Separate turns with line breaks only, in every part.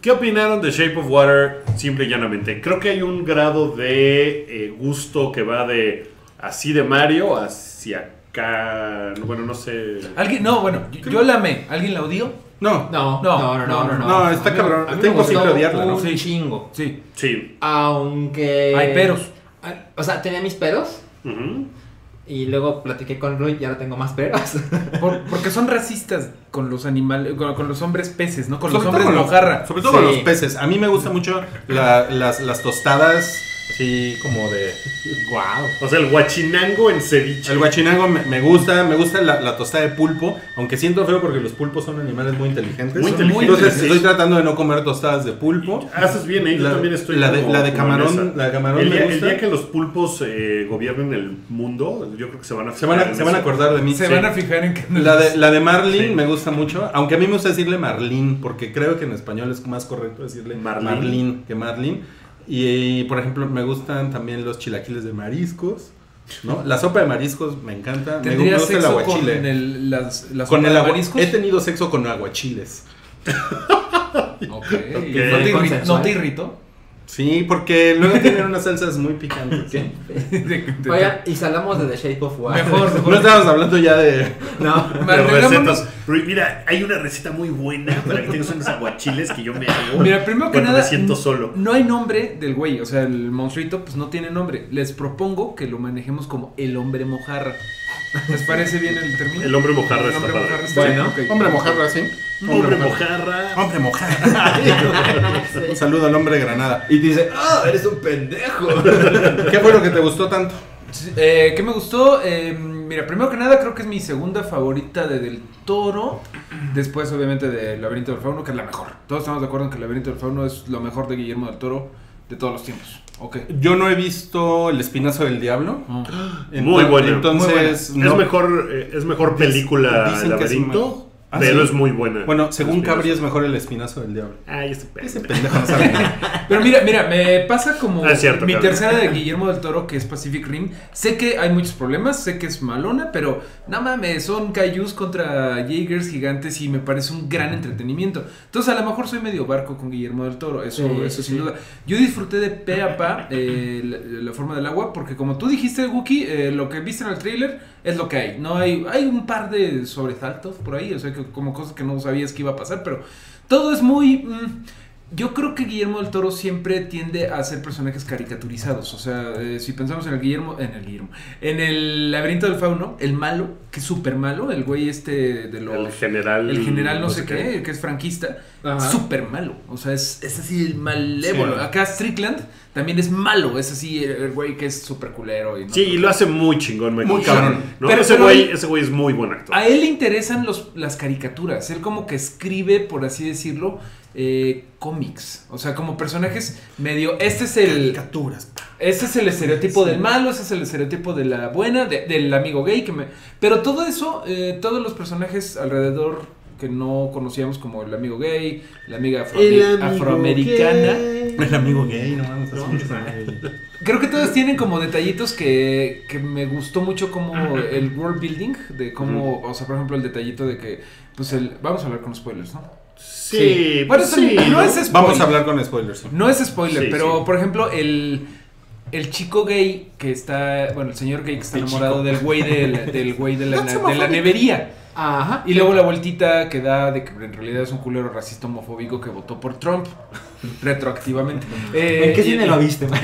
¿Qué opinaron de Shape of Water? Simple y llanamente. Creo que hay un grado de eh, gusto que va de así de Mario hacia acá. Bueno, no sé.
¿Alguien? No, bueno, yo, yo la amé. ¿Alguien la odió?
No.
No,
No,
no, no, no, no.
no, está
mí-
cabrón.
a mí
Está imposible odiarla, ¿no?
Sí.
chingo.
Sí.
Sí.
Aunque.
Hay peros.
Ah, O sea, tenía mis peros.
Ujú.
Y luego platiqué con Rui y ahora tengo más peros.
Por- porque son racistas con los animales, con, con los hombres peces, ¿no? Con los hombres
todo con los-
mojarra.
Sobre todo con los peces. A mí me gusta mucho la- las, las tostadas así como de...
wow.
O sea, el guachinango en ceviche.
El guachinango me, me gusta, me gusta la, la tostada de pulpo, aunque siento feo porque los pulpos son animales muy inteligentes.
Muy
Son muy
inteligente.
Entonces
sí.
estoy tratando de no comer tostadas de pulpo.
Haces bien, ¿eh? Yo
La-
también estoy.
la de-
como-
la de
como en
camarón- la de camarón
El
me
día, el
gusta.
día que los pulpos eh, gobiernen el mundo, yo creo que se van a
Se van
fijar
a,
en
se van a acordar de mí.
Se
Sí.
van a fijar en que
La de, la de Marlin
Sí.
me gusta mucho, aunque a mí me gusta decirle Marlin, porque creo que en español es más correcto decirle
Marlin.
Marlin, que Marlin. Y, por ejemplo, me gustan también los chilaquiles de mariscos, ¿no? La sopa de mariscos me encanta. Me, me
¿Tendrías
gusta el
sexo con
aguachile.
el, las,
Con el
de
agua-
mariscos?
He tenido sexo con aguachiles.
Ok. ¿No, te irri-
Consensual.
¿No te irritó?
Sí, porque luego tienen unas salsas muy picantes.
De-
Oigan, y salamos de The Shape of Water.
Mejor, mejor.
No estábamos hablando ya de...
No.
De recetas. Mira, hay una receta muy buena para que tengas unos aguachiles que yo me hago.
Mira, primero que nada,
me siento
n-
solo.
no hay nombre del güey, o sea, el monstruito pues no tiene nombre. Les propongo que lo manejemos como el hombre mojarra. ¿Les parece bien el término?
El hombre mojarra
El
está
hombre mojarra está
Bueno.
Hombre mojarra, ¿sí?
Hombre mojarra.
Hombre mojarra. Un saludo al hombre granada.
Y dice, ah, eres un pendejo.
¿Qué fue lo que te gustó tanto?
Eh, ¿Qué me gustó? Eh, mira, primero que nada creo que es mi segunda favorita de Del Toro. Después, obviamente, de Laberinto del Fauno, que es la mejor. Todos estamos de acuerdo en que El Laberinto del Fauno es lo mejor de Guillermo del Toro de todos los tiempos. Ok.
Yo no he visto El Espinazo del Diablo.
Muy
Ento-
buena.
Entonces,
Es
no-
mejor, eh, es mejor película
dicen que es
laberinto,
mejor. Ah,
pero
¿sí?
es muy buena.
Bueno, según. Cabri es mejor El Espinazo del Diablo.
Ay, este.
Ese pendejo no sabe nada.
Pero mira, mira, me pasa como
Ah, cierto,
mi tercera de Guillermo del Toro, que es Pacific Rim. Sé que hay muchos problemas, sé que es malona, pero nada mames, son kaijus contra Jaegers gigantes y me parece un gran entretenimiento. Entonces, a lo mejor soy medio barco con Guillermo del Toro, eso,
Sí,
eso
sí,
sin duda. Yo disfruté de pe a pa eh, la, la forma del agua, porque como tú dijiste, Wookie, eh, lo que viste en el trailer es lo que hay. No hay, hay un par de sobresaltos por ahí, o sea, que, como cosas que no sabías que iba a pasar, pero todo es muy. mm, yo creo que Guillermo del Toro siempre tiende a hacer personajes caricaturizados. O sea, eh, si pensamos en el Guillermo, en el Guillermo, en el laberinto del fauno, el malo, que es súper malo, el güey este de los.
El general.
El general no, sé qué, que es franquista, súper malo. O sea, es, es así malévolo.
Sí.
Acá Strickland también es malo, es así el el güey que es súper culero. Y no
Sí, y lo hace muy chingón, Michael
Muy cabrón.
¿no?
Pero-
ese,
pero
güey,
él-
ese güey es muy buen actor.
A él le interesan los, las caricaturas. Él como que escribe, por así decirlo, eh, cómics. O sea, como personajes medio... Este es el...
Caricaturas.
Este es el estereotipo del malo, ese es el estereotipo de la buena, de- del amigo gay. que me Pero todo eso, eh, todos los personajes alrededor que no conocíamos como el amigo gay, la amiga afro-
El amigo
afroamericana.
gay.
El amigo gay, no que
Creo que todos tienen como detallitos que, que me gustó mucho como el world building, de cómo, o sea, por ejemplo, el detallito de que, pues el, vamos a hablar con spoilers, ¿no?
Sí,
Bueno,
pues
eso
sí,
no
¿no?
es spoiler.
Vamos a hablar con spoilers. sí.
No es spoiler,
Sí,
pero
sí.
por ejemplo, el, el chico gay que está, bueno, el señor gay que está
El
enamorado
chico.
del güey del, del güey de la, de la nevería.
Ajá.
Y luego la vueltita que da de que en realidad es un culero racista homofóbico que votó por Trump retroactivamente. Eh,
¿En qué
y-
cine
y-
lo viste, man?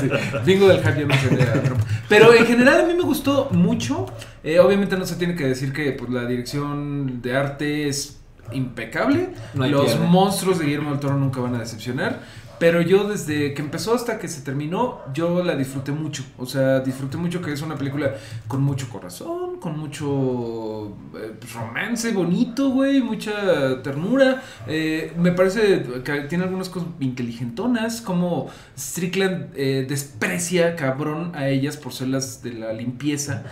Sí, Bingo del Happy a Trump. Pero en general a mí me gustó mucho. Eh, obviamente no se tiene que decir que pues, la dirección de arte es impecable.
No
Los
pierde.
monstruos de Guillermo del Toro nunca van a decepcionar. Pero yo desde que empezó hasta que se terminó, yo la disfruté mucho. O sea, disfruté mucho que es una película con mucho corazón, con mucho eh, pues, romance bonito, güey, mucha ternura. Eh, me parece que tiene algunas cosas inteligentonas, como Strickland eh, desprecia cabrón a ellas por ser las de la limpieza.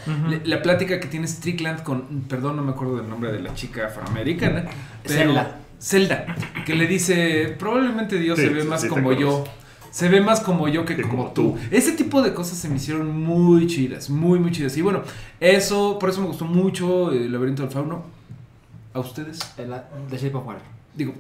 La plática que tiene Strickland con, perdón, no me acuerdo del nombre de la chica afroamericana, pero
Zelda.
Zelda, que le dice, probablemente Dios
Sí,
se ve
sí,
más
sí,
como yo. Se ve más como yo que,
Que
como,
como
tú.
tú.
Ese tipo de cosas se me hicieron muy chidas, muy, muy chidas. Y bueno, eso, por eso me gustó mucho el laberinto del fauno. ¿A ustedes?
El- The Shape of Water.
Digo.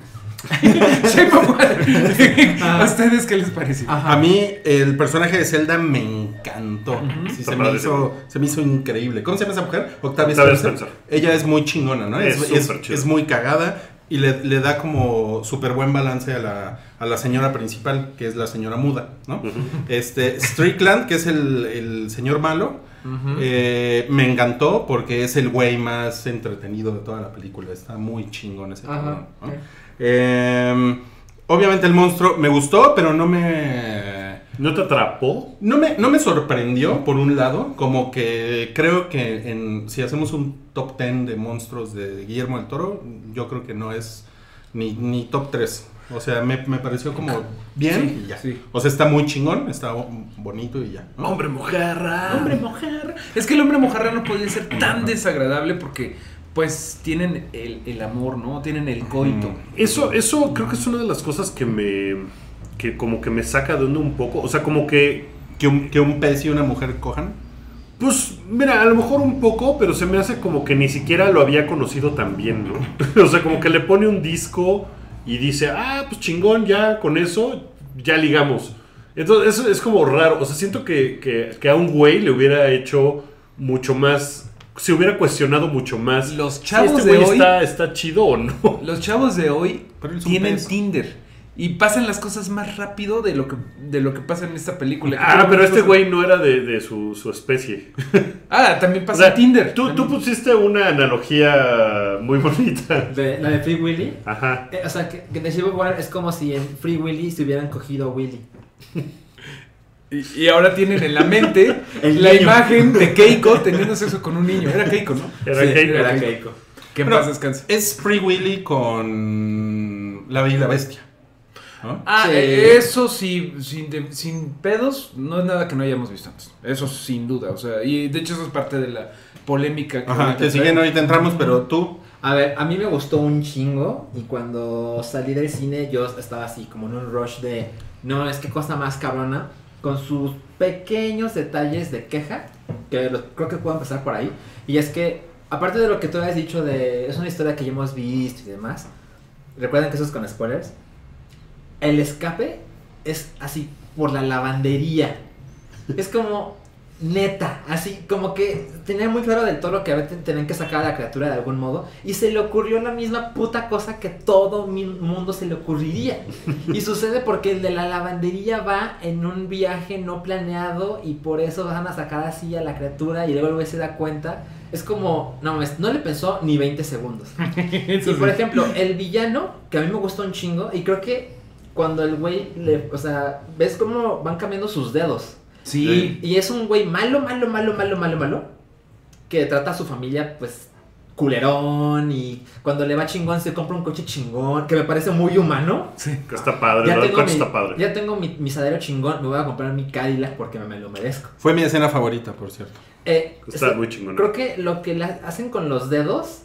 Shape of Water. ¿A ustedes qué les parece?
Ajá.
A mí el personaje de Zelda me encantó. Sí, se, me hizo, se me hizo increíble. ¿Cómo se llama esa mujer? Octavia,
Octavia
Spencer.
Spencer.
Ella es muy chingona, ¿no?
Es
Es, es- es muy cagada y le, le da como súper buen balance a la, a la señora principal, que es la señora muda, ¿no? Este, Strickland, que es el, el señor malo, eh, me encantó porque es el güey más entretenido de toda la película. Está muy chingón ese. Eh, obviamente el monstruo me gustó, pero no me...
¿No te atrapó?
No me, no me sorprendió, por un lado, como que creo que en, si hacemos un top 10 de monstruos de Guillermo del Toro, yo creo que no es ni, ni top 3. O sea, me, me pareció como bien
Sí,
y ya.
sí.
O sea, está muy chingón, está bo- bonito y ya. ¿no?
Hombre, mojarra.
Hombre mojarra. Es que el hombre mojarra no podía ser tan desagradable porque, pues, tienen el, el amor, ¿no? Tienen el coito.
Eso, eso creo que es una de las cosas que me. Que como que me saca de onda un poco. O sea, como que.
Que un, que un pez y una mujer cojan.
Pues, mira, a lo mejor un poco, pero se me hace como que ni siquiera lo había conocido tan bien, ¿no? o sea, como que le pone un disco y dice, ah, pues chingón, ya con eso, ya ligamos. Entonces, eso es como raro. O sea, siento que, que, que a un güey le hubiera hecho mucho más. Se hubiera cuestionado mucho más.
Los
si
chavos
este
de hoy-
está, está chido o no.
Los chavos de hoy tienen
pez.
Tinder. Y pasan las cosas más rápido de lo que, de lo que pasa en esta película.
Ah, pero este güey no era de, de su, su especie.
Ah, también
O
pasa
sea,
en Tinder.
Tú, tú pusiste una analogía muy bonita.
De, la de Free Willy.
Ajá.
Eh, o sea, que, que de Shape of Water es como si en Free Willy se hubieran cogido a Willy.
Y, y ahora tienen en la mente
El
la
niño.
imagen de Keiko teniendo sexo con un niño. Era Keiko, ¿no?
Era
Sí,
Keiko.
Era Keiko.
Que en paz descanse.
Es Free Willy con La Bella y la Bestia.
Ah,
Sí.
eh, eso sí, sin, de- sin pedos, no es nada que no hayamos visto antes. Eso sin duda, o sea, y de hecho eso es parte de la polémica que
Ajá,
ahorita
que si bien
traemos.
ahorita entramos, pero tú...
A ver, a mí me gustó un chingo y cuando salí del cine yo estaba así como en un rush de, no, es que cosa más cabrona, con sus pequeños detalles de queja, que lo- creo que puedo empezar por ahí, y es que, aparte de lo que tú habías dicho de, es una historia que ya hemos visto y demás, recuerden que eso es con spoilers, el escape es así por la lavandería, es como neta, así como que tenía muy claro del toro que a veces tenían que sacar a la criatura de algún modo y se le ocurrió la misma puta cosa que todo mi mundo se le ocurriría. Y sucede porque el de la lavandería va en un viaje no planeado y por eso van a sacar así a la criatura y luego el güey se da cuenta. Es como, no mames, no le pensó ni 20 segundos. Y por ejemplo, el villano, que a mí me gustó un chingo, y creo que cuando el güey le, o sea, ves cómo van cambiando sus dedos.
Sí,
Y es un güey malo, malo, malo, malo, malo, malo. Que trata a su familia, pues, culerón. Y cuando le va chingón, se compra un coche chingón. Que me parece muy humano.
sí.
Que está padre,
Ya
¿no? El
tengo,
coche
mi,
está padre.
ya tengo mi, mi sadero chingón. Me voy a comprar mi Cadillac porque me lo merezco.
Fue mi escena favorita, por cierto.
Eh,
Está
es-
muy chingón.
Creo que lo que la- hacen con los dedos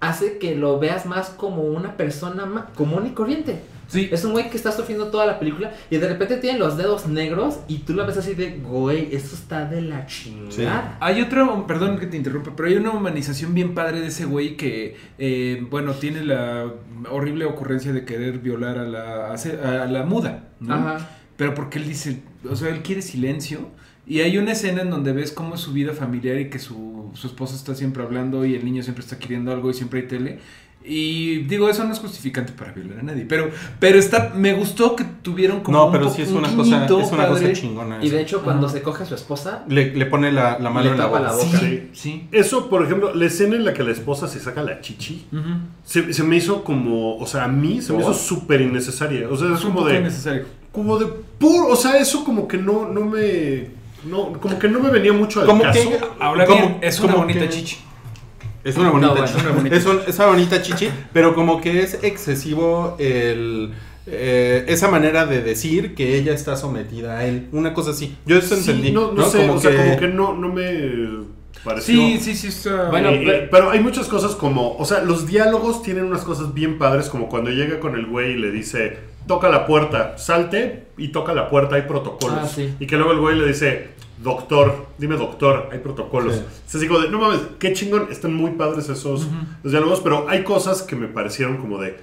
hace que lo veas más como una persona común y corriente.
Sí.
Es un güey que está sufriendo toda la película y de repente tiene los dedos negros y tú lo ves así de, güey, eso está de la chingada.
Hay otra, perdón que te interrumpa, pero hay una humanización bien padre de ese güey que, eh, bueno, tiene la horrible ocurrencia de querer violar a la, a la muda, ¿no?
Ajá.
Pero porque él dice, o sea, él quiere silencio. Y hay una escena en donde ves cómo es su vida familiar y que su, su esposa está siempre hablando y el niño siempre está queriendo algo y siempre hay tele. Y digo, eso no es justificante para violar a nadie, pero, pero está, me gustó que tuvieron como
No,
un
pero
po-
sí es
un
una cosa, es una cosa chingona.
Y
eso.
de hecho, cuando se coge a su esposa,
Le, le pone la, la mano
Le
en la
tapa
boca.
la boca.
Sí, sí.
Eso, por ejemplo, la escena en la que la esposa se saca la chichi,
Ujú.
se, se me hizo como, o sea, a mí se me
¿Por?
hizo súper innecesaria. O sea, es
Es un
como de,
innecesario.
como de puro, o sea, eso como que no, no me, no, como que no me venía mucho al
Como
caso.
que-
Ahora
Como-
bien, es una
como
bonita
que-
chichi.
Es una bonita
No, bueno,
chichi.
una bonita
es, un- es una bonita chichi, pero como que es excesivo el eh, esa manera de decir que ella está sometida a él. Una cosa así. Yo eso
Sí,
entendí.
no, no
¿no?
sé,
Como
o sea,
que-
como que no, no me pareció.
Sí, sí, sí. Está...
Bueno,
Eh,
pero-
pero hay muchas cosas como, o sea, los diálogos tienen unas cosas bien padres, como cuando llega con el güey y le dice, toca la puerta, salte y toca la puerta, hay protocolos.
Ah, sí.
Y que luego el güey le dice, doctor, dime doctor, hay protocolos.
Sí.
Es así como de, no mames, qué chingón, están muy padres esos los diálogos, pero hay cosas que me parecieron como de,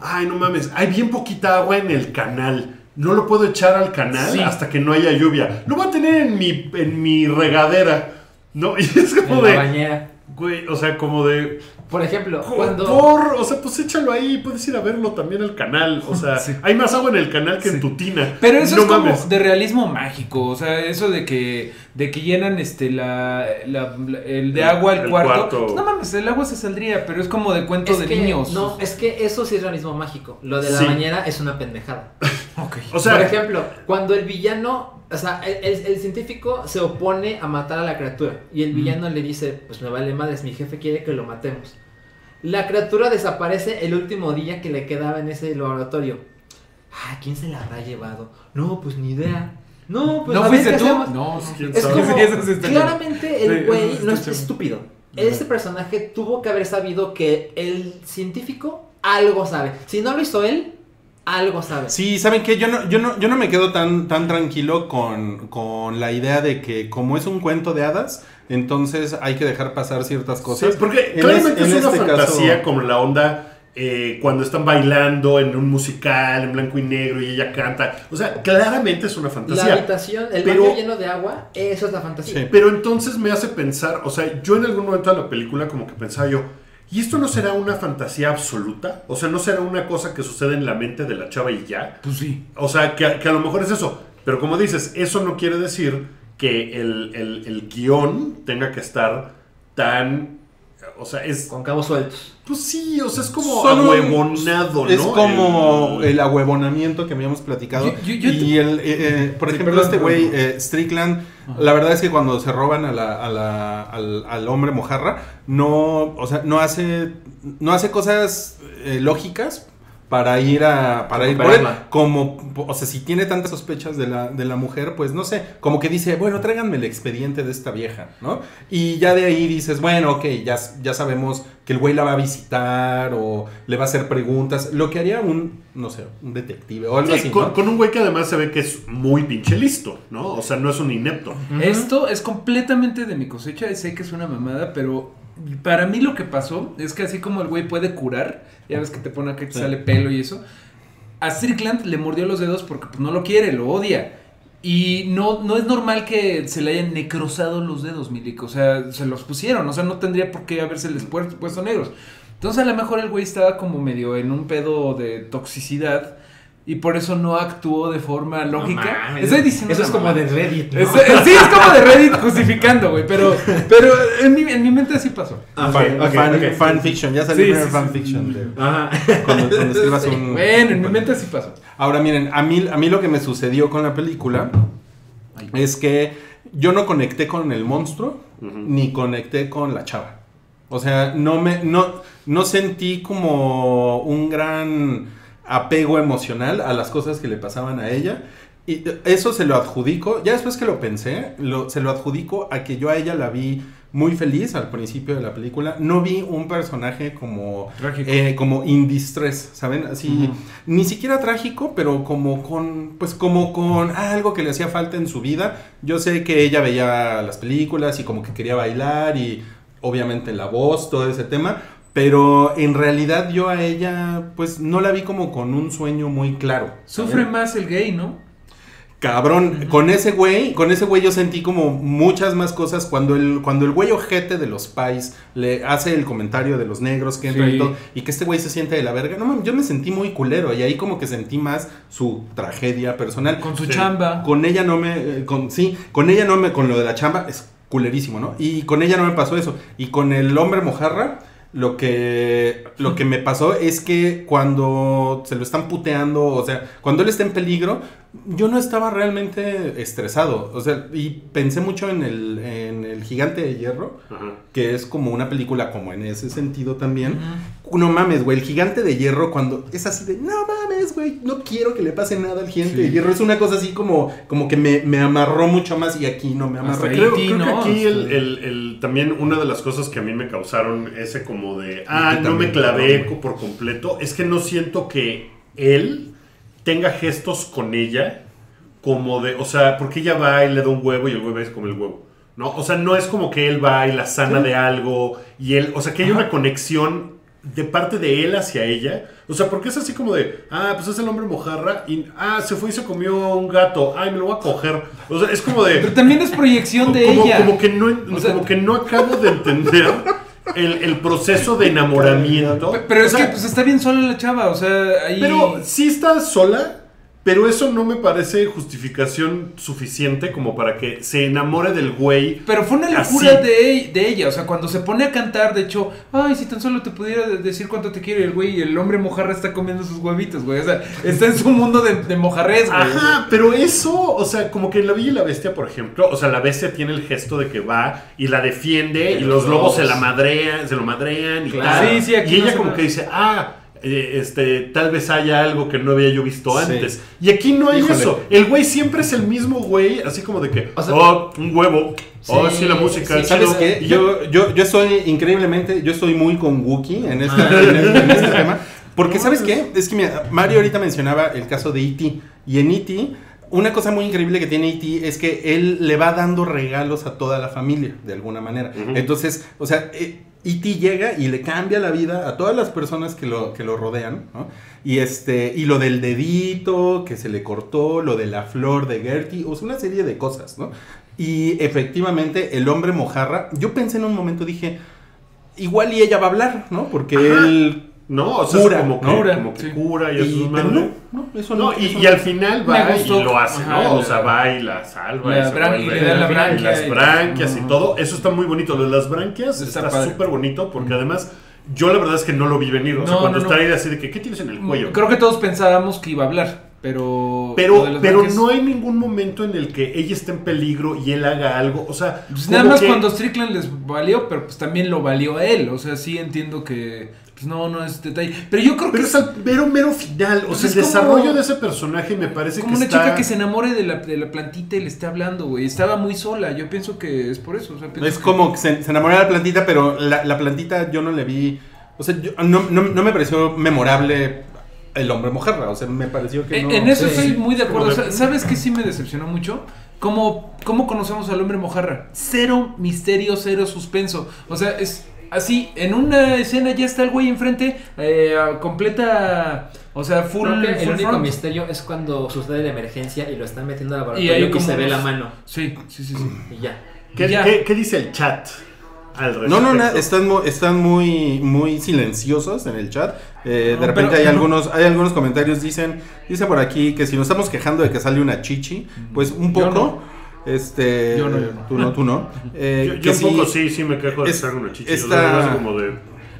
ay, no mames, hay bien poquita agua en el canal. No lo puedo echar al canal
Sí.
hasta que no haya lluvia. Lo voy a tener en mi, en mi regadera. ¿No? Y es
En
como
la
de.
bañera.
Güey, o sea, como de.
Por ejemplo,
¿Por?
cuando...
O sea, pues échalo ahí. Puedes ir a verlo también al canal. O sea,
Sí.
hay más agua en el canal que en tu tina.
Pero eso
No
es como
mames.
de realismo mágico, o sea, eso de que de que llenan este la, la- la- el de agua el,
El
cuarto.
cuarto.
Pues no mames, el agua se saldría, pero es como de cuento
Es
de
que,
niños.
no, es que eso sí es realismo mágico. Lo de la
Sí.
bañera es una pendejada.
Ok.
O sea,
Por ejemplo, cuando el villano, o sea, el, el- el científico se opone a matar a la criatura y el villano le dice, pues me vale madres, mi jefe quiere que lo matemos. La criatura desaparece el último día que le quedaba en ese laboratorio. Ah, ¿quién se la habrá llevado? No, pues ni idea. No, pues
¿No
a
fuiste tú?
hacemos.
No,
¿Quién
Es
sabe?
como,
está
claramente el güey
sí
no es estúpido. Este personaje tuvo que haber sabido que el científico algo sabe. Si no lo hizo él, algo sabe.
Sí, ¿saben qué? Yo no, yo no, yo no me quedo tan, tan tranquilo con, con la idea de que como es un cuento de hadas, entonces hay que dejar pasar ciertas cosas.
Sí, porque
En
claramente
es-
una
este
fantasía
caso-
como la onda eh, cuando están bailando en un musical en blanco y negro y ella canta. O sea, claramente es una
La
fantasía.
habitación, el
Pero-
baño lleno de agua, eso es la fantasía.
Sí.
Pero entonces me hace pensar, o sea, yo en algún momento de la película como que pensaba yo, ¿y esto no será una fantasía absoluta? O sea, ¿no será una cosa que sucede en la mente de la chava y ya?
Pues sí.
O sea, que, que a lo mejor es eso. Pero como dices, eso no quiere decir que el, el- el guion tenga que estar tan... O sea, es...
Con cabos sueltos.
Pues sí, o sea, es como
un-
ahuevonado, ¿no?
Es como
El-
el, ahuevonamiento que habíamos platicado.
Yo- yo- yo
y el, eh, eh, por
Sí,
ejemplo,
perdón,
este güey, eh, Strickland, la verdad es que cuando se roban a la, a la- al, al hombre mojarra, no, o sea, no hace, no hace cosas eh, lógicas para ir a para ir por él.
Recuperarla.
como o sea si tiene tantas sospechas de la, de la mujer pues no sé como que dice bueno tráiganme el expediente de esta vieja no y ya de ahí dices bueno ok ya, ya sabemos que el güey la va a visitar o le va a hacer preguntas lo que haría un no sé un detective o algo
Sí,
así
con,
¿no?
con un güey que además se ve que es muy pinche listo, ¿no? O sea, no es un inepto.
Esto es completamente de mi cosecha, sé que es una mamada, pero para mí lo que pasó es que así como el güey puede curar, ya ves que te pone que te
Sí.
sale pelo y eso, a Strickland le mordió los dedos porque pues, no lo quiere, lo odia. Y no, no es normal que se le hayan necrosado los dedos, Milik. O sea, se los pusieron. O sea, no tendría por qué habérseles puer- puesto negros. Entonces, a lo mejor el güey estaba como medio en un pedo de toxicidad. Y por eso no actuó de forma lógica.
mames.
Estoy diciendo
Eso es como de. Reddit. ¿no?
Es- sí, es como de Reddit justificando, güey. Pero, pero en, mi, en mi mente así pasó.
Ah,
fan,
ok, ok,
fan-
ok.
fanfiction ya salió
Sí,
el primer
sí,
fanfiction de-
Ajá.
cuando, cuando escribas un
Bueno, en mi mente así pasó.
Ahora miren, a mí, a mí lo que me sucedió con la película es que yo no conecté con el monstruo ni conecté con la chava. O sea, no me no, no sentí como un gran apego emocional a las cosas que le pasaban a ella. Y eso se lo adjudico, ya después que lo pensé, lo- se lo adjudico a que yo a ella la vi muy feliz al principio de la película. No vi un personaje como
Trágico.
eh, como in distress, ¿saben? Así,
Ujú.
ni siquiera trágico, pero como con, pues como con algo que le hacía falta en su vida. Yo sé que ella veía las películas y como que quería bailar y obviamente la voz, todo ese tema. Pero en realidad yo a ella, pues no la vi como con un sueño muy claro.
Sufre más el gay, ¿no?
Cabrón, con ese güey, con ese güey yo sentí como muchas más cosas cuando el, cuando el güey ojete de los pais le hace el comentario de los negros que entran
Sí.
y todo, y que este güey se siente de la verga. No mames, yo me sentí muy culero y ahí como que sentí más su tragedia personal.
Con su
Sí.
chamba.
Con ella no me, eh, con, sí, con ella no me, con lo de la chamba es culerísimo, ¿no? Y con ella no me pasó eso. Y con el hombre mojarra, lo que, lo que me pasó es que cuando se lo están puteando, o sea, cuando él está en peligro, yo no estaba realmente estresado. O sea, y pensé mucho en el, en el gigante de hierro,
Ajá.
que es como una película como en ese sentido también. No mames, güey, el gigante de hierro cuando es así de, no mames, güey, no quiero que le pase nada al gigante
Sí.
de hierro. Es una cosa así como, como que me, me amarró mucho más y aquí no me amarró.
Aquí el, el- el- también una de las cosas que a mí me causaron ese como de, ah,
Haití
no me clavé por completo, es que no siento que él tenga gestos con ella como de, o sea, porque ella va y le da un huevo y el huevo es como el huevo. No, o sea, no es como que él va y la sana de algo y él, o sea, que hay una conexión de parte de él hacia ella. O sea, porque es así como de, ah, pues es el hombre mojarra y, ah, se fue y se comió un gato, ay, me lo voy a coger. O sea, es como de...
Pero también es proyección de
como,
ella.
como que no,
O sea-
como que no acabo de entender el, el proceso de enamoramiento.
Pe- Pero es
O sea,
que pues está bien sola la chava, o sea, ahí...
Pero sí está sola, pero eso no me parece justificación suficiente como para que se enamore del güey.
Pero fue una locura de, de ella, o sea, cuando se pone a cantar, de hecho, ay, si tan solo te pudiera de- decir cuánto te quiere el güey, y el hombre mojarra está comiendo sus huevitos, güey, o sea, está en su mundo de, de mojarrés, güey.
Ajá, pero eso, o sea, como que en La Bella y la Bestia, por ejemplo, o sea, la bestia tiene el gesto de que va y la defiende y los lobos se la madrean, se lo madrean y
Claro.
tal.
Sí, sí, aquí
y
no
ella como que dice, ah, eh, este, tal vez haya algo que no había yo visto
Sí.
antes. Y aquí no hay
Híjole.
eso. El güey siempre es el mismo güey, así como de que,
O sea,
oh, un huevo, oh,
sí,
la música,
sí,
¿Sabes
chido".
qué? Yo, yo, yo soy increíblemente, yo estoy muy con Wookiee en este, en, en este tema. Porque, ¿sabes qué? Es que mira, Mario ahorita mencionaba el caso de E.T. Y en E.T., una cosa muy increíble que tiene E.T. es que él le va dando regalos a toda la familia, de alguna manera. Entonces, o sea, eh, E.T. llega y le cambia la vida a todas las personas que lo, que lo rodean, ¿no? Y, este, y lo del dedito que se le cortó, lo de la flor de Gertie, o sea, una serie de cosas, ¿no? Y efectivamente, el hombre mojarra, yo pensé en un momento, dije, igual y ella va a hablar, ¿no? Porque
Ajá.
él...
No, o sea,
Cura,
como que,
¿no?
Cura,
como que
sí.
cura y, eso es madre.
no, no, eso
No,
no.
y,
eso
y
no.
al final va y lo hace,
Ajá,
¿no? O sea, va y la salva.
la
y, se
le da la
y
branquia
las
y-
branquias y todo. Eso está muy bonito. Lo de las branquias
Está
súper bonito porque además yo la verdad es que no lo vi venir. O sea,
No,
cuando
no,
está ahí así de que, ¿qué tienes en el cuello?
Creo que todos pensábamos que iba a hablar, pero...
Pero, pero no hay ningún momento en el que ella esté en peligro y él haga algo. O sea,
Pues nada más
que-
cuando Strickland les valió, pero pues también lo valió a él. O sea, sí entiendo que. Pues no, no es detalle. Pero yo creo que
Pero es al mero, mero final. O
Pues
sea, el
como-
desarrollo de ese personaje me parece
como
que
una
está...
chica que se enamore de la, de la plantita y le esté hablando, güey. Estaba muy sola. Yo pienso que es por eso. O sea, pienso
Es
que-
como que se, se enamoró de la plantita, pero la, la plantita yo no le vi. O sea, yo- no, no, no me pareció memorable el hombre mojarra. O sea, me pareció que
En,
no.
en eso
Sí.
estoy muy de acuerdo.
Como de-
¿Sabes qué sí me decepcionó mucho? ¿Cómo, ¿Cómo conocemos al hombre mojarra? Cero misterio, cero suspenso. O sea, es así, en una escena ya está el güey enfrente, eh, completa, o sea, full,
Creo que el único
front.
misterio es cuando sucede la emergencia y lo están metiendo al
Y
laboratorio
hay
y,
como
se ve la mano.
Sí, sí, sí, sí.
Y ya.
¿Qué,
Ya.
qué- qué dice el chat al respecto?
No, no, na- están, están muy, muy silenciosos en el chat. Eh,
No,
de repente
pero-
hay algunos, hay algunos comentarios, dicen, dice por aquí que si nos estamos quejando de que sale una chichi, pues un poco. Este,
Yo no, yo no.
tú no, tú no. Eh,
Yo, yo
que
un
sí,
poco sí, sí me quejo de
es-
estar con una chichi.
esta-
o sea, me parece como de...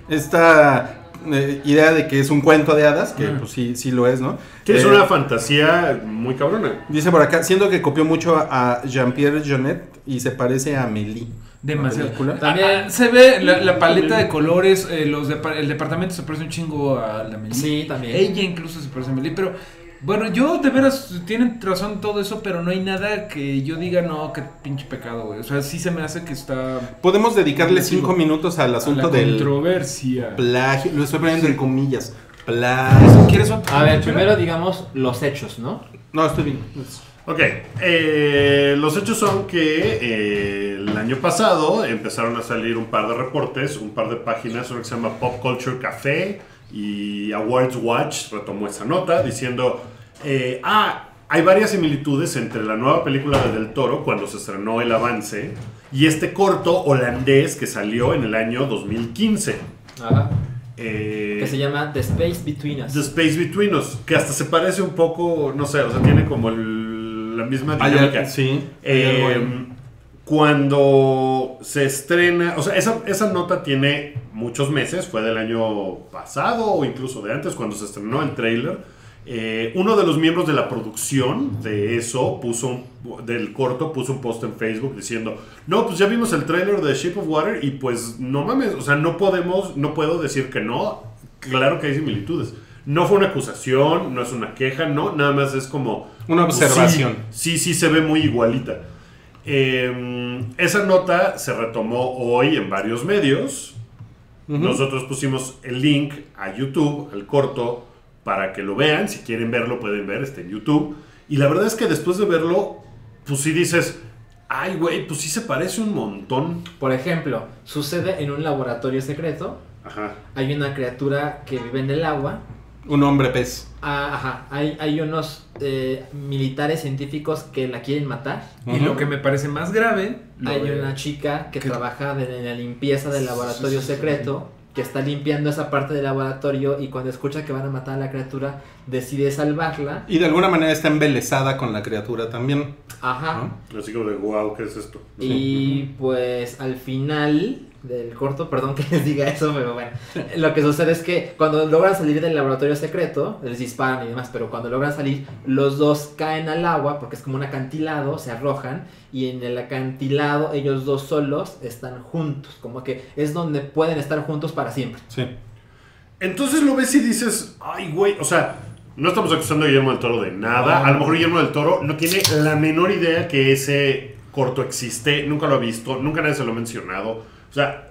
Esta eh, idea de que es un cuento de hadas, que
Ah.
pues sí, sí lo es, ¿no?
que es
Eh,
una fantasía muy cabrona.
Dice por acá, siento que copió mucho a Jean-Pierre Jeunet y se parece a Amélie.
Demasiado.
También-
Ah, se ve la, la paleta de colores, eh, los depa- el departamento se parece un chingo a la Amelie.
Sí, también.
Ella incluso se parece a Amelie, pero bueno, yo de veras tienen razón todo eso, pero no hay nada que yo diga, no, qué pinche pecado, güey. O sea, sí se me hace que está
Podemos dedicarle
Agresivo.
cinco minutos al
a
asunto
la
del
controversia.
plagio. Lo estoy poniendo en comillas. Plagio.
¿Quieres otro?
A ver, primero digamos los hechos, ¿no?
No, estoy bien.
Ok, eh, los hechos son que eh, el año pasado empezaron a salir un par de reportes, un par de páginas, una que se llama Pop Culture Café y Awards Watch retomó esa nota diciendo, eh, ah, hay varias similitudes entre la nueva película de Del Toro cuando se estrenó El Avance y este corto holandés que salió en el año 2015.
Ajá.
Eh,
Que se llama The Space Between Us.
The Space Between Us, que hasta se parece un poco, no sé, o sea, tiene como el- la misma dinámica.
sí.
Eh,
hay.
Cuando se estrena, o sea, esa, esa nota tiene muchos meses, fue del año pasado o incluso de antes, cuando se estrenó el trailer. Eh, uno de los miembros de la producción de eso puso un- del corto puso un post en Facebook diciendo no pues ya vimos el trailer de Shape of Water y pues no mames o sea no podemos no puedo decir que no claro que hay similitudes no fue una acusación no es una queja no nada más es como
Una
pues,
observación.
sí sí, sí se ve muy igualita Eh, esa nota se retomó hoy en varios medios nosotros pusimos el link a YouTube, al corto, para que lo vean. Si quieren verlo, pueden ver, está en YouTube. Y la verdad es que después de verlo, pues sí dices, ay, güey, pues sí se parece un montón.
Por ejemplo, sucede en un laboratorio secreto
Ajá.
hay una criatura que vive en el agua.
Un hombre pez.
Ah, ajá, hay, hay unos eh, militares científicos que la quieren matar.
Y lo que me parece más grave,
Hay
de-
una chica que
que-
trabaja en la limpieza del laboratorio
Sí, sí, sí,
secreto, que está limpiando esa parte del laboratorio y cuando escucha que van a matar a la criatura, decide salvarla.
Y de alguna manera está embelesada con la criatura también.
Ajá.
¿no?
Así como de, wow, ¿qué es esto?
Y pues al final del corto, perdón que les diga eso, pero bueno, lo que sucede es que cuando logran salir del laboratorio secreto, les disparan y demás, pero cuando logran salir, los dos caen al agua porque es como un acantilado, se arrojan y en el acantilado ellos dos solos están juntos, como que es donde pueden estar juntos para siempre.
Sí.
Entonces lo ves y dices, ay, güey, o sea, no estamos acusando a Guillermo del Toro de nada. A lo mejor Guillermo del Toro no tiene la menor idea que ese corto existe, nunca lo ha visto, nunca nadie se lo ha mencionado. O sea,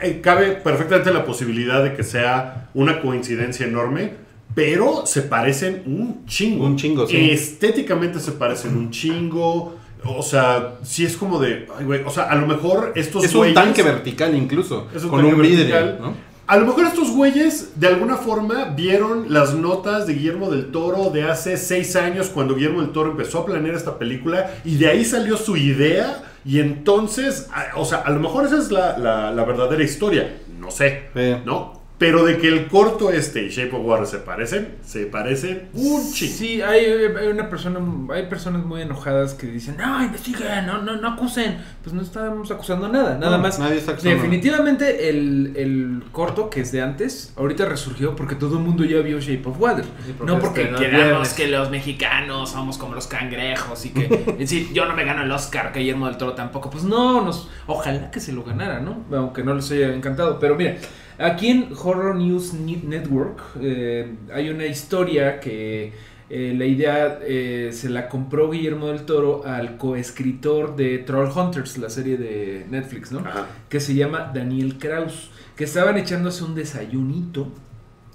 eh, cabe perfectamente la posibilidad de que sea una coincidencia enorme, pero se parecen un chingo.
Un chingo, sí.
Estéticamente se parecen un chingo. O sea, sí es como de, ay, güey, o sea, a lo mejor estos
Es un tanque vertical incluso.
es un
con
tanque
un vidrio,
vertical.
¿no?
A lo mejor estos güeyes de alguna forma vieron las notas de Guillermo del Toro de hace seis años cuando Guillermo del Toro empezó a planear esta película y de ahí salió su idea y entonces, a- o sea, a lo mejor esa es la, la- la verdadera historia, no sé. ¿no? Pero de que el corto este y Shape of Water se parecen, se parecen un chingo.
Sí, hay, hay una persona, hay personas muy enojadas que dicen, no, investiguen, no, no, no acusen. Pues no estamos acusando nada, nada
No,
más.
nadie está acusando.
Definitivamente el, el corto que es de antes, ahorita resurgió porque todo el mundo ya vio Shape of Water.
Sí, porque
no
es
porque
que no
queramos que los mexicanos somos como los cangrejos y que, en sí, yo no me gano el Oscar, que Guillermo del Toro tampoco. Pues no, nos, ojalá que se lo ganara, ¿no? Aunque no les haya encantado. Pero mira, aquí en Horror News Net- Network eh, hay una historia que eh, la idea eh, se la compró Guillermo del Toro al coescritor de Troll Hunters, la serie de Netflix, ¿no?
Ajá.
que se llama Daniel Kraus, que estaban echándose un desayunito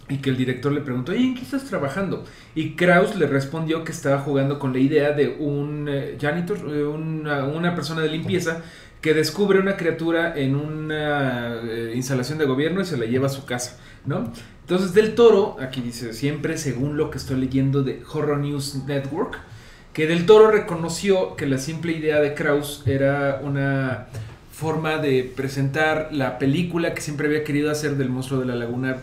y que el director le preguntó, oye, ¿en qué estás trabajando? Y Kraus le respondió que estaba jugando con la idea de un eh, janitor, eh, una, una persona de limpieza que descubre una criatura en una eh, instalación de gobierno y se la lleva a su casa, ¿no? Entonces del Toro, aquí dice siempre según lo que estoy leyendo de Horror News Network, que del Toro reconoció que la simple idea de Kraus era una forma de presentar la película que siempre había querido hacer del monstruo de la laguna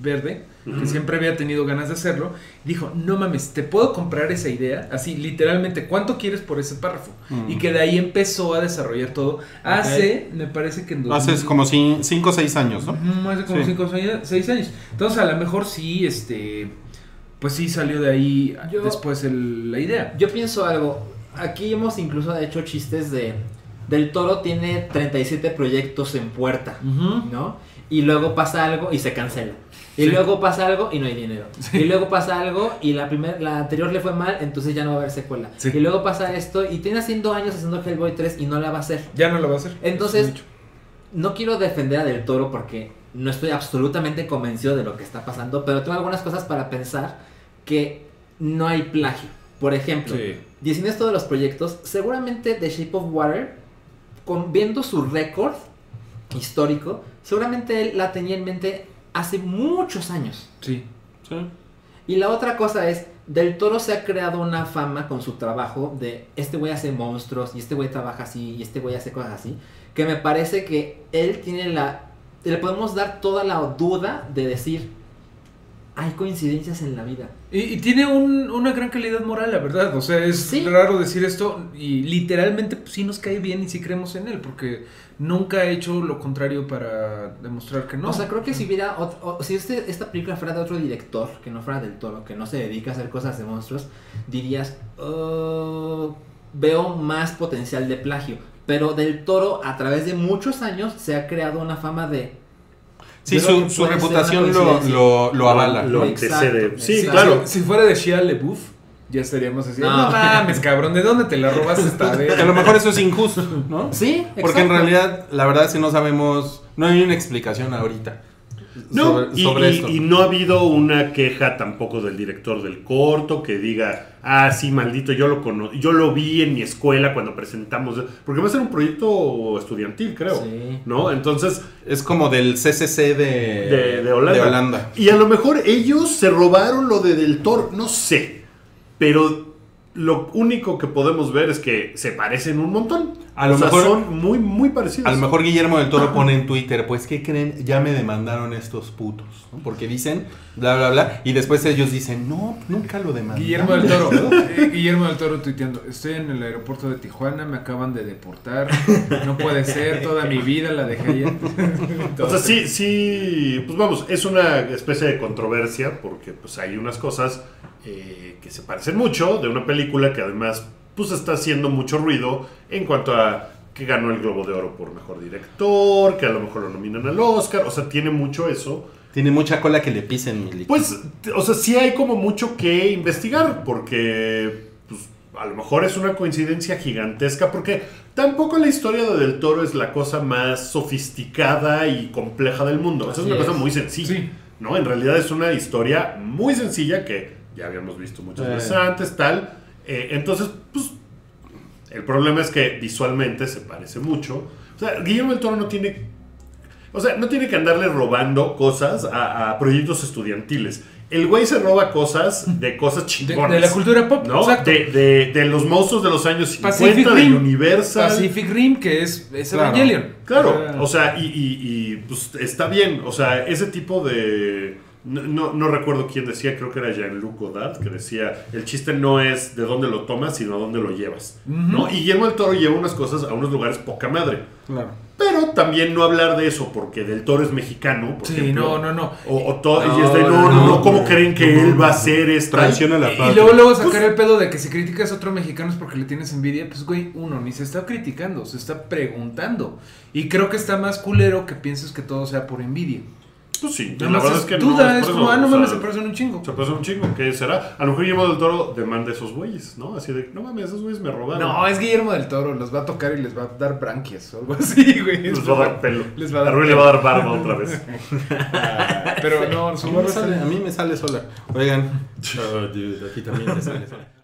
verde, que siempre había tenido ganas de hacerlo. Dijo, no mames, ¿te puedo comprar esa idea? Así, literalmente, ¿cuánto quieres por ese párrafo?
Mm.
Y que de ahí empezó a desarrollar todo. Hace, me parece que en
Hace
2000
como 5 o 6 años, ¿no?
Hace como
Sí.
5 o 6 años. Entonces, a lo mejor sí, este... Pues sí salió de ahí
Yo-
después el- la idea.
Yo pienso algo, aquí hemos incluso hecho chistes de... Del Toro tiene 37 proyectos en puerta. ¿no? Y luego pasa algo y se cancela. Y
Sí.
luego pasa algo y no hay dinero. Y luego pasa algo y la primer, la anterior le fue mal, entonces ya no va a haber secuela.
Sí.
Y luego pasa esto y tiene haciendo años haciendo Hellboy 3 y no la va a hacer.
Ya no lo va a hacer.
Entonces-. No quiero defender a Del Toro porque no estoy absolutamente convencido de lo que está pasando, pero tengo algunas cosas para pensar que no hay plagio. Por ejemplo, diciendo esto de los proyectos, seguramente The Shape of Water, con, viendo su récord histórico, seguramente él la tenía en mente hace muchos años.
Sí.
Y la otra cosa es, Del Toro se ha creado una fama con su trabajo de este güey hace monstruos y este güey trabaja así y este güey hace cosas así, que me parece que él tiene la... Le podemos dar toda la duda de decir, hay coincidencias en la vida.
Y, y tiene un- una gran calidad moral, la verdad. O sea, es
Sí.
raro decir esto y literalmente pues, sí nos cae bien y sí creemos en él, porque nunca ha hecho lo contrario para demostrar que no.
O sea, creo que si hubiera, ot- o- si este, esta película fuera de otro director, que no fuera del Toro, que no se dedica a hacer cosas de monstruos, dirías, "Oh, veo más potencial de plagio. Pero del Toro, a través de muchos años, se ha creado una fama de...
Sí, su, su reputación lo, lo, lo avala.
Lo
Exacto,
antecede. Sí,
exacto.
claro.
Si, si fuera de Shia LeBouf, ya estaríamos así. No,
No.
mames, cabrón, ¿de dónde te la robaste esta vez?
Que a lo mejor eso es injusto, ¿no?
Sí,
Porque en
exacto.
realidad, la verdad, si no sabemos, no hay una explicación ahorita.
No,
sobre,
y,
sobre
y-
esto.
y no ha habido una queja tampoco del director del corto que diga, ah, sí, maldito, yo lo cono yo lo vi en mi escuela cuando presentamos, porque va a ser un proyecto estudiantil, creo,
Sí.
¿no? Entonces,
Es como del CCC de,
de, de Holanda.
de Holanda.
Y a lo mejor ellos se robaron lo de Del Toro, no sé, pero lo único que podemos ver es que se parecen un montón.
A lo
o sea,
mejor-
son muy, muy parecidos.
A lo mejor Guillermo del Toro pone en Twitter, pues, ¿qué creen? Ya me demandaron estos putos, ¿no? Porque dicen, bla, bla, bla, y después ellos dicen, no, nunca lo demandaron.
Guillermo del Toro. eh, Guillermo del Toro tuiteando. Estoy en el aeropuerto de Tijuana, me acaban de deportar. No puede ser, toda mi vida la dejé allá.
O sea, sí, sí, pues vamos, es una especie de controversia porque pues hay unas cosas eh, que se parecen mucho de una película que además pues está haciendo mucho ruido en cuanto a que ganó el Globo de Oro por Mejor Director, que a lo mejor lo nominan al Oscar, o sea, tiene mucho eso.
Tiene mucha cola que le pisen.
Pues, o sea, sí hay como mucho que investigar porque pues, a lo mejor es una coincidencia gigantesca porque tampoco la historia de Del Toro es la cosa más sofisticada y compleja del mundo. O sea, es una cosa muy sencilla.
Sí.
¿no? En realidad es una historia muy sencilla que ya habíamos visto muchas
Eh.
veces antes, tal. Eh, entonces, pues, el problema es que visualmente se parece mucho. O sea, Guillermo del Toro no tiene o sea, no tiene que andarle robando cosas a, a proyectos estudiantiles. El güey se roba cosas de cosas
De,
chingonas.
de la cultura pop,
¿no?
exacto.
De, de- de los monstruos de los años 50,
Pacific
de
Rim.
Universal.
Pacific Rim, que es, es
Claro.
Evangelion.
Claro, o sea, y, y- y, pues está bien. O sea, ese tipo de. No, no, no recuerdo quién decía, creo que era Jean-Luc Godard, que decía: el chiste no es de dónde lo tomas, sino a dónde lo llevas. ¿no? Y Guillermo del Toro lleva unas cosas a unos lugares poca madre.
Claro.
Pero también no hablar de eso porque Del Toro es mexicano. Por
Sí,
ejemplo.
no, no, no.
O, o to-
No,
y es de, no, no,
no,
no, ¿cómo
no,
creen que
no,
él va a hacer esta?
Traiciona la
Y
patria.
luego, luego sacar el pedo de que si criticas a otro mexicano es porque le tienes envidia, pues güey, uno ni se está criticando, se está preguntando. Y creo que está más culero que pienses que todo sea por envidia.
Pues sí, la verdad
es
es que
duda,
no.
es
por
como, ah, no mames, se parecen un chingo.
Se parece un chingo, ¿qué será? A lo mejor Guillermo del Toro demanda a esos güeyes, ¿no? Así de, no mames, esos güeyes me robaron.
No, es Guillermo del Toro, los va a tocar y les va a dar branquias o algo así, güey.
Les va a dar pelo.
Les va a dar
Rui le va a dar barba otra vez.
Pero no,
A
su
mí, me
barba
sale, a mí me sale sola. Oigan. Oh, dude, a ti también te sale sola.